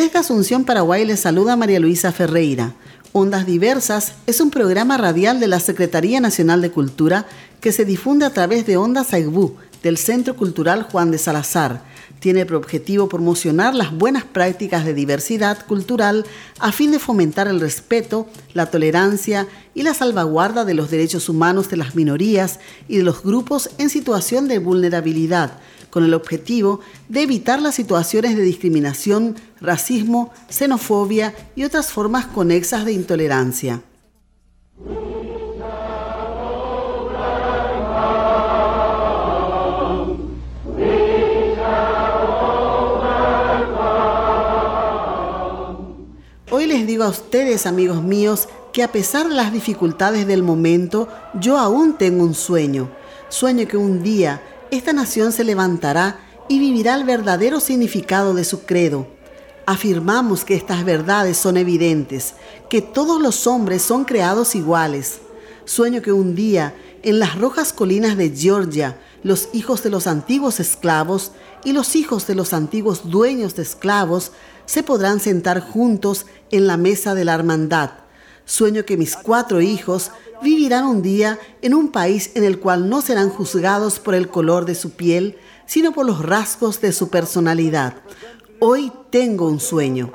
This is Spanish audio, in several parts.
Desde Asunción, Paraguay, les saluda María Luisa Ferreira. Ondas Diversas es un programa radial de la Secretaría Nacional de Cultura que se difunde a través de Ondas Aigbu, del Centro Cultural Juan de Salazar. Tiene por objetivo promocionar las buenas prácticas de diversidad cultural a fin de fomentar el respeto, la tolerancia y la salvaguarda de los derechos humanos de las minorías y de los grupos en situación de vulnerabilidad con el objetivo de evitar las situaciones de discriminación, racismo, xenofobia y otras formas conexas de intolerancia. Hoy les digo a ustedes, amigos míos, que a pesar de las dificultades del momento, yo aún tengo un sueño. Sueño que un día esta nación se levantará y vivirá el verdadero significado de su credo. Afirmamos que estas verdades son evidentes, que todos los hombres son creados iguales. Sueño que un día, en las rojas colinas de Georgia, los hijos de los antiguos esclavos y los hijos de los antiguos dueños de esclavos se podrán sentar juntos en la mesa de la hermandad. Sueño que mis cuatro hijos vivirán un día en un país en el cual no serán juzgados por el color de su piel, sino por los rasgos de su personalidad. Hoy tengo un sueño.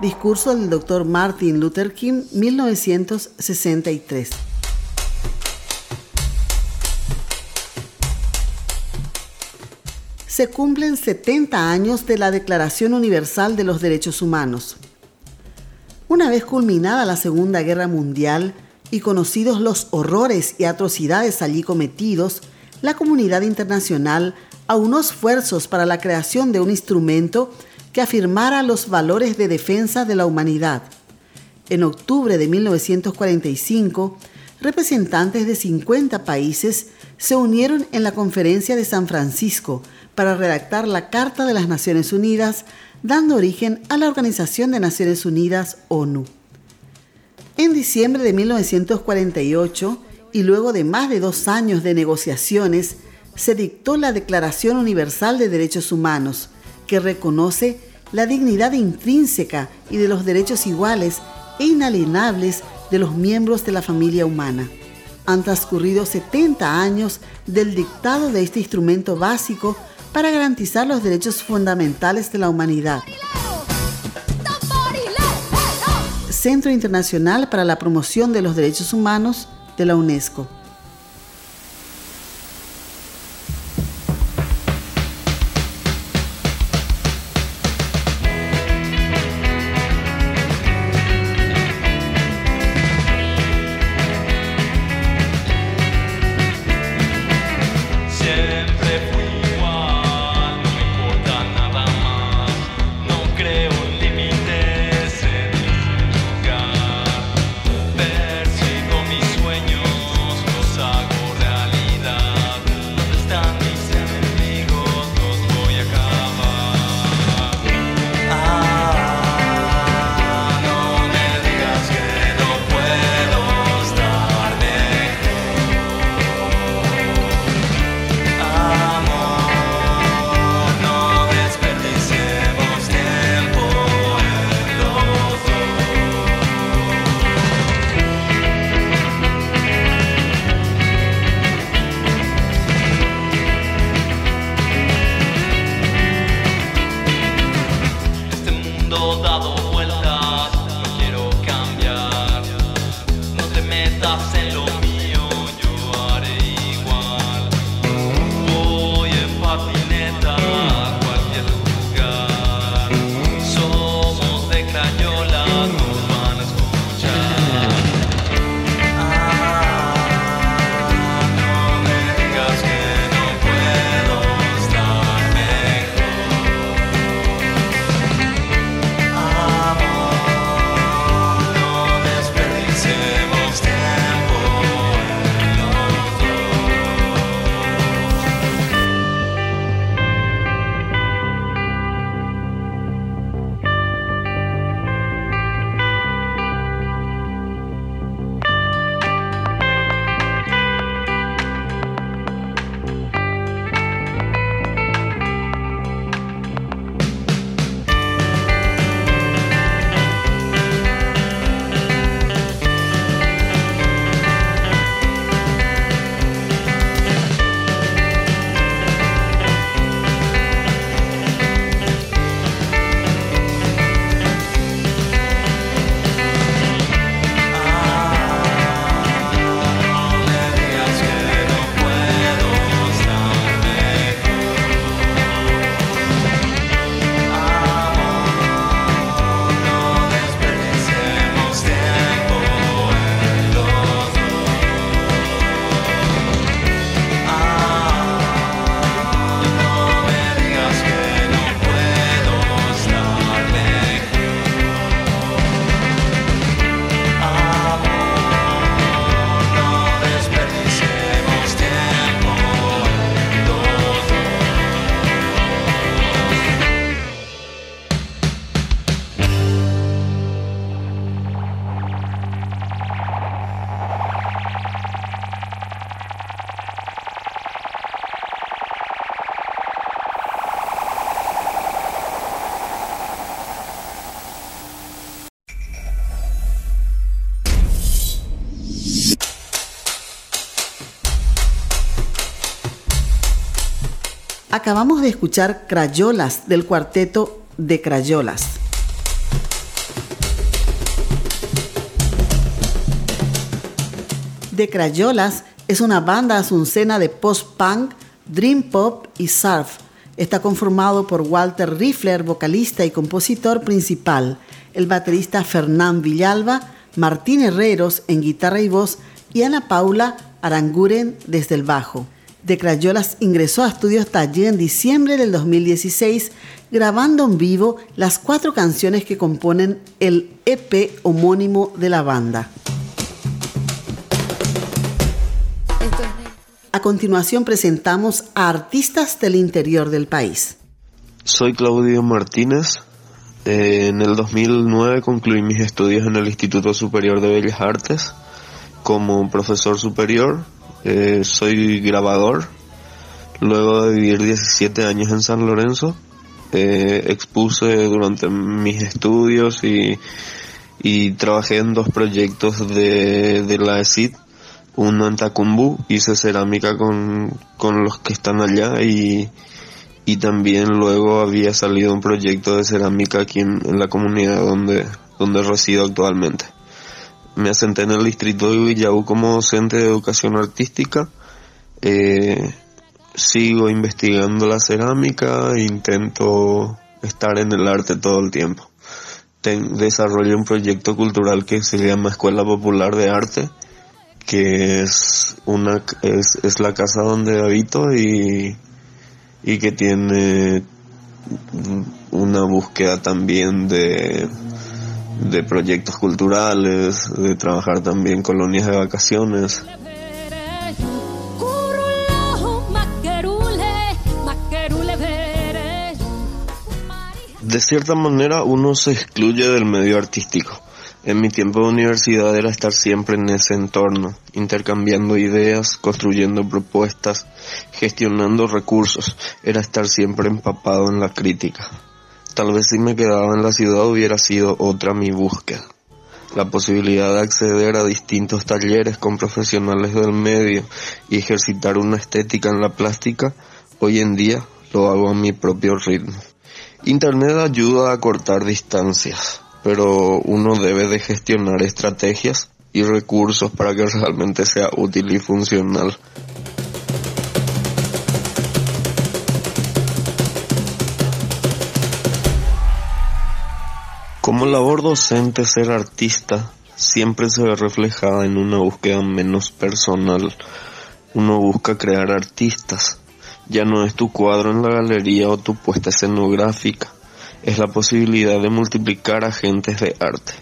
Discurso del Dr. Martin Luther King, 1963. Se cumplen 70 años de la Declaración Universal de los Derechos Humanos. Una vez culminada la Segunda Guerra Mundial y conocidos los horrores y atrocidades allí cometidos, la comunidad internacional aunó esfuerzos para la creación de un instrumento que afirmara los valores de defensa de la humanidad. En octubre de 1945, representantes de 50 países se unieron en la Conferencia de San Francisco para redactar la Carta de las Naciones Unidas dando origen a la Organización de Naciones Unidas, ONU. En diciembre de 1948, y luego de más de dos años de negociaciones, se dictó la Declaración Universal de Derechos Humanos, que reconoce la dignidad intrínseca y de los derechos iguales e inalienables de los miembros de la familia humana. Han transcurrido 70 años del dictado de este instrumento básico para garantizar los derechos fundamentales de la humanidad. Centro Internacional para la Promoción de los Derechos Humanos de la UNESCO. Acabamos de escuchar Crayolas del cuarteto de Crayolas. De Crayolas es una banda asuncena de post-punk, dream pop y surf. Está conformado por Walter Riffler, vocalista y compositor principal, el baterista Fernán Villalba, Martín Herreros en guitarra y voz y Ana Paula Aranguren desde el bajo. De Crayolas ingresó a Estudios Taller en diciembre del 2016, grabando en vivo las cuatro canciones que componen el EP homónimo de la banda. A continuación presentamos a artistas del interior del país. Soy Claudio Martínez. Eh, en el 2009 concluí mis estudios en el Instituto Superior de Bellas Artes como profesor superior. Eh, soy grabador. Luego de vivir 17 años en San Lorenzo, eh, expuse durante mis estudios y, trabajé en dos proyectos de, la ESID uno en Tacumbu, hice cerámica con, con los que están allá y, y también luego había salido un proyecto de cerámica aquí en, la comunidad donde, donde resido actualmente. Me asenté en el distrito de Villaú como docente de educación artística. Eh, sigo investigando la cerámica intento estar en el arte todo el tiempo. desarrollo un proyecto cultural que se llama Escuela Popular de Arte que es una es, es la casa donde habito y, y que tiene una búsqueda también de, de proyectos culturales, de trabajar también colonias de vacaciones. De cierta manera uno se excluye del medio artístico en mi tiempo de universidad era estar siempre en ese entorno, intercambiando ideas, construyendo propuestas, gestionando recursos, era estar siempre empapado en la crítica. Tal vez si me quedaba en la ciudad hubiera sido otra mi búsqueda. La posibilidad de acceder a distintos talleres con profesionales del medio y ejercitar una estética en la plástica, hoy en día lo hago a mi propio ritmo. Internet ayuda a cortar distancias, pero uno debe de gestionar estrategias y recursos para que realmente sea útil y funcional. Como labor docente, ser artista siempre se ve reflejada en una búsqueda menos personal. Uno busca crear artistas. Ya no es tu cuadro en la galería o tu puesta escenográfica es la posibilidad de multiplicar agentes de arte.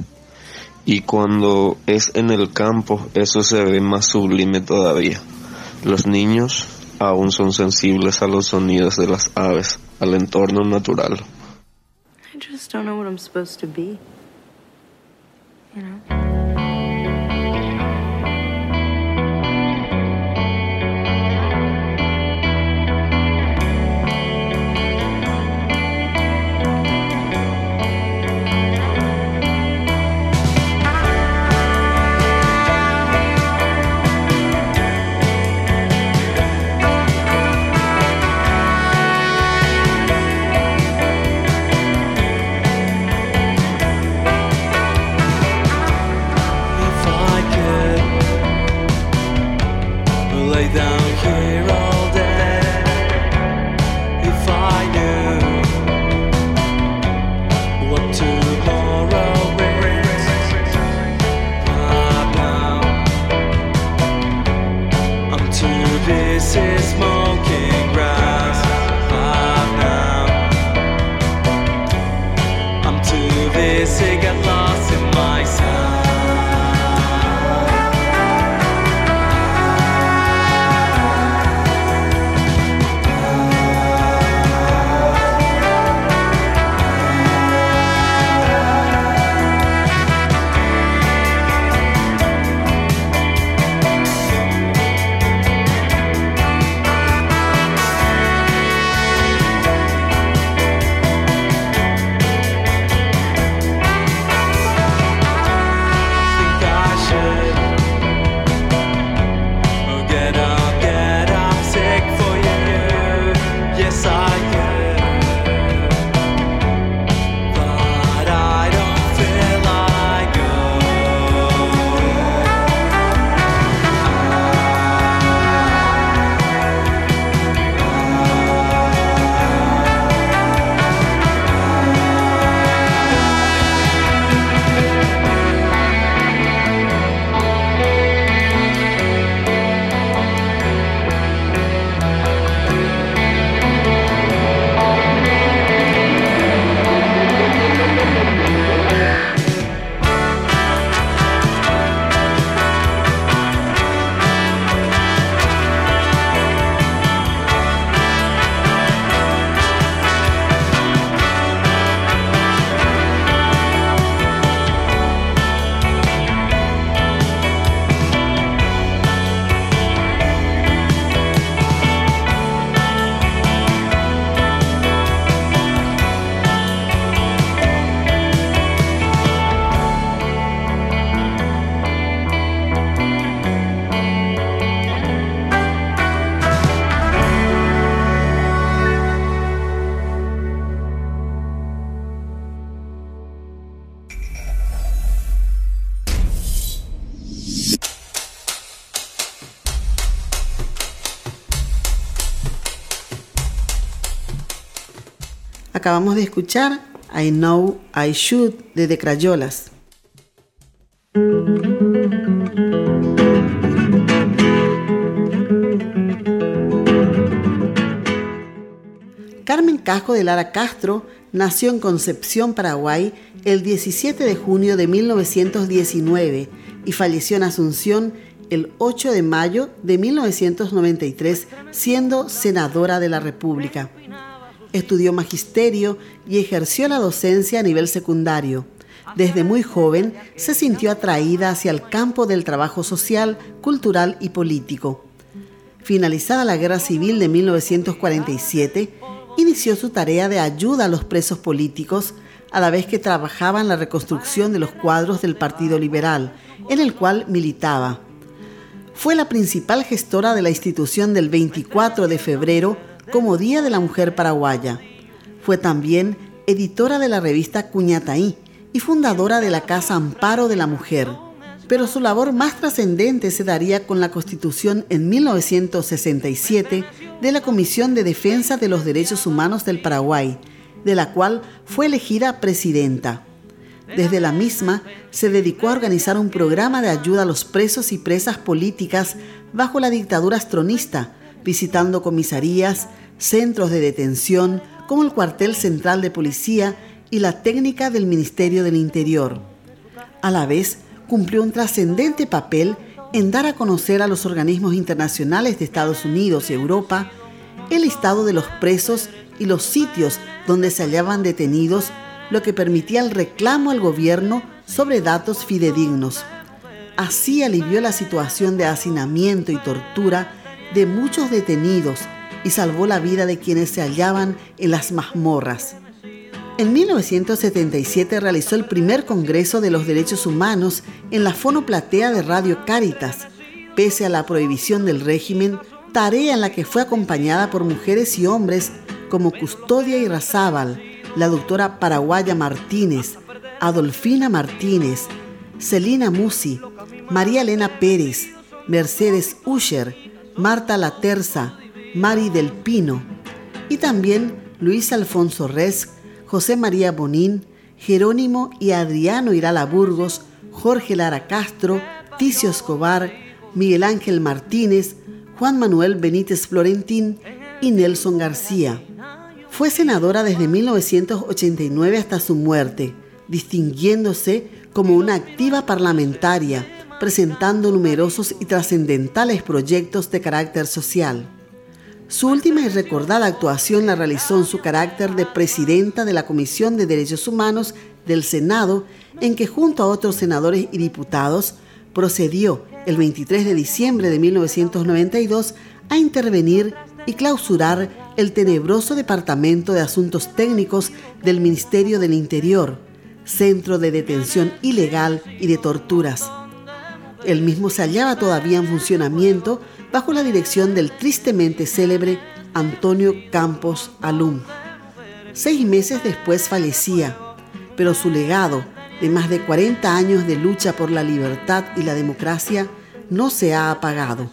Y cuando es en el campo, eso se ve más sublime todavía. Los niños aún son sensibles a los sonidos de las aves, al entorno natural. just don't know what I'm supposed to be. You know? Acabamos de escuchar I Know I Should de The Crayolas. Carmen Casco de Lara Castro nació en Concepción, Paraguay, el 17 de junio de 1919 y falleció en Asunción el 8 de mayo de 1993, siendo senadora de la República. Estudió magisterio y ejerció la docencia a nivel secundario. Desde muy joven se sintió atraída hacia el campo del trabajo social, cultural y político. Finalizada la Guerra Civil de 1947, inició su tarea de ayuda a los presos políticos, a la vez que trabajaba en la reconstrucción de los cuadros del Partido Liberal, en el cual militaba. Fue la principal gestora de la institución del 24 de febrero como Día de la Mujer Paraguaya. Fue también editora de la revista Cuñataí y fundadora de la Casa Amparo de la Mujer. Pero su labor más trascendente se daría con la constitución en 1967 de la Comisión de Defensa de los Derechos Humanos del Paraguay, de la cual fue elegida presidenta. Desde la misma se dedicó a organizar un programa de ayuda a los presos y presas políticas bajo la dictadura astronista, visitando comisarías, centros de detención, como el cuartel central de policía y la técnica del Ministerio del Interior. A la vez, cumplió un trascendente papel en dar a conocer a los organismos internacionales de Estados Unidos y Europa el listado de los presos y los sitios donde se hallaban detenidos, lo que permitía el reclamo al gobierno sobre datos fidedignos. Así alivió la situación de hacinamiento y tortura de muchos detenidos y salvó la vida de quienes se hallaban en las mazmorras. En 1977 realizó el primer Congreso de los Derechos Humanos en la fonoplatea de Radio Caritas, pese a la prohibición del régimen, tarea en la que fue acompañada por mujeres y hombres como Custodia y Razábal, la doctora Paraguaya Martínez, Adolfina Martínez, Celina Musi, María Elena Pérez, Mercedes Usher, Marta La Terza, Mari del Pino y también Luis Alfonso Resc, José María Bonín, Jerónimo y Adriano Irala Burgos, Jorge Lara Castro, Ticio Escobar, Miguel Ángel Martínez, Juan Manuel Benítez Florentín y Nelson García. Fue senadora desde 1989 hasta su muerte, distinguiéndose como una activa parlamentaria, presentando numerosos y trascendentales proyectos de carácter social. Su última y recordada actuación la realizó en su carácter de presidenta de la Comisión de Derechos Humanos del Senado, en que junto a otros senadores y diputados procedió el 23 de diciembre de 1992 a intervenir y clausurar el tenebroso Departamento de Asuntos Técnicos del Ministerio del Interior, centro de detención ilegal y de torturas. El mismo se hallaba todavía en funcionamiento bajo la dirección del tristemente célebre Antonio Campos Alum. Seis meses después fallecía, pero su legado de más de 40 años de lucha por la libertad y la democracia no se ha apagado.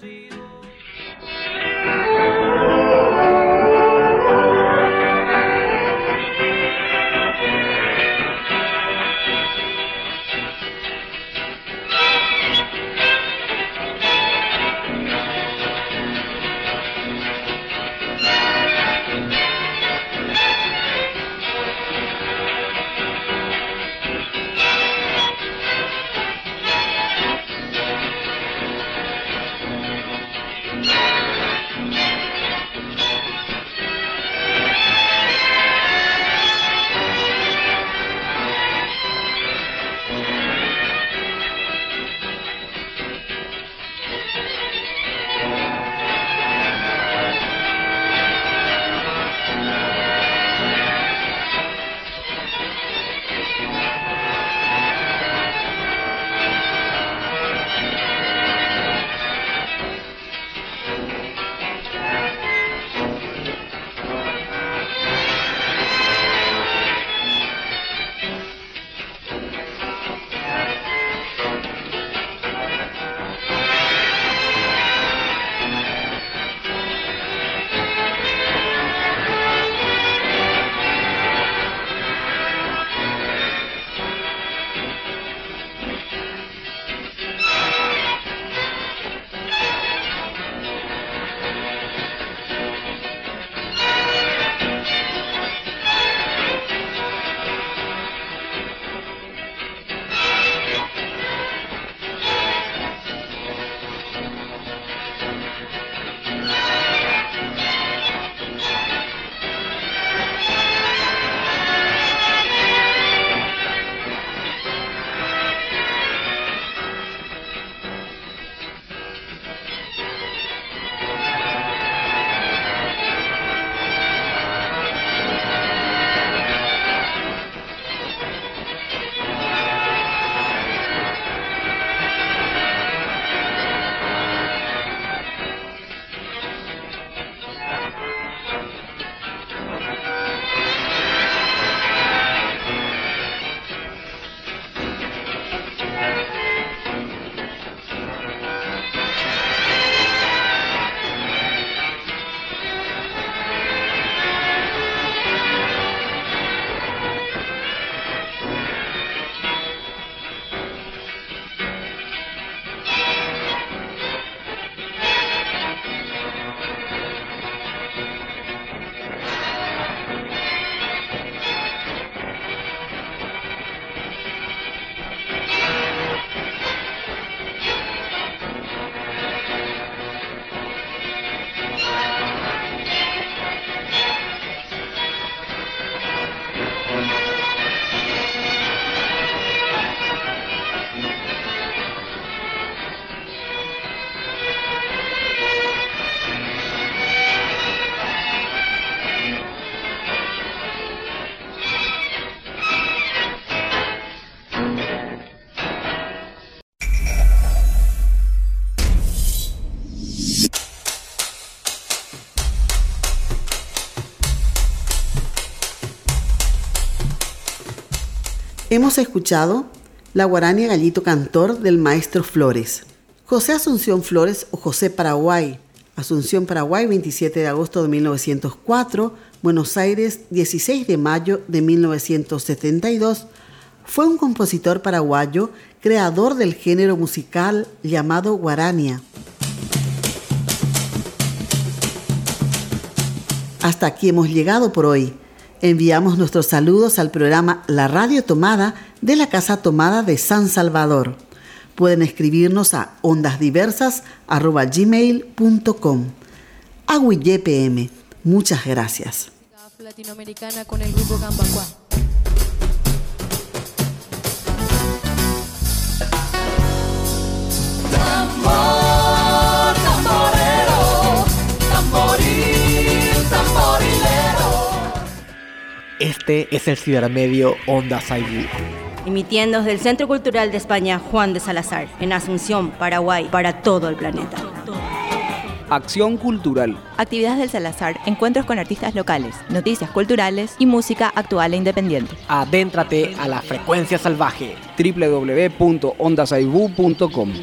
Hemos escuchado La guarania Gallito Cantor del maestro Flores. José Asunción Flores o José Paraguay. Asunción Paraguay, 27 de agosto de 1904. Buenos Aires, 16 de mayo de 1972. Fue un compositor paraguayo, creador del género musical llamado guarania. Hasta aquí hemos llegado por hoy. Enviamos nuestros saludos al programa La Radio Tomada de la Casa Tomada de San Salvador. Pueden escribirnos a ondasdiversas.gmail.com. PM. Muchas gracias. Este es el cibermedio Onda Saibú. Emitiendo desde el Centro Cultural de España Juan de Salazar, en Asunción, Paraguay, para todo el planeta. Acción cultural. Actividades del Salazar, encuentros con artistas locales, noticias culturales y música actual e independiente. Adéntrate a la frecuencia salvaje. www.ondasaibu.com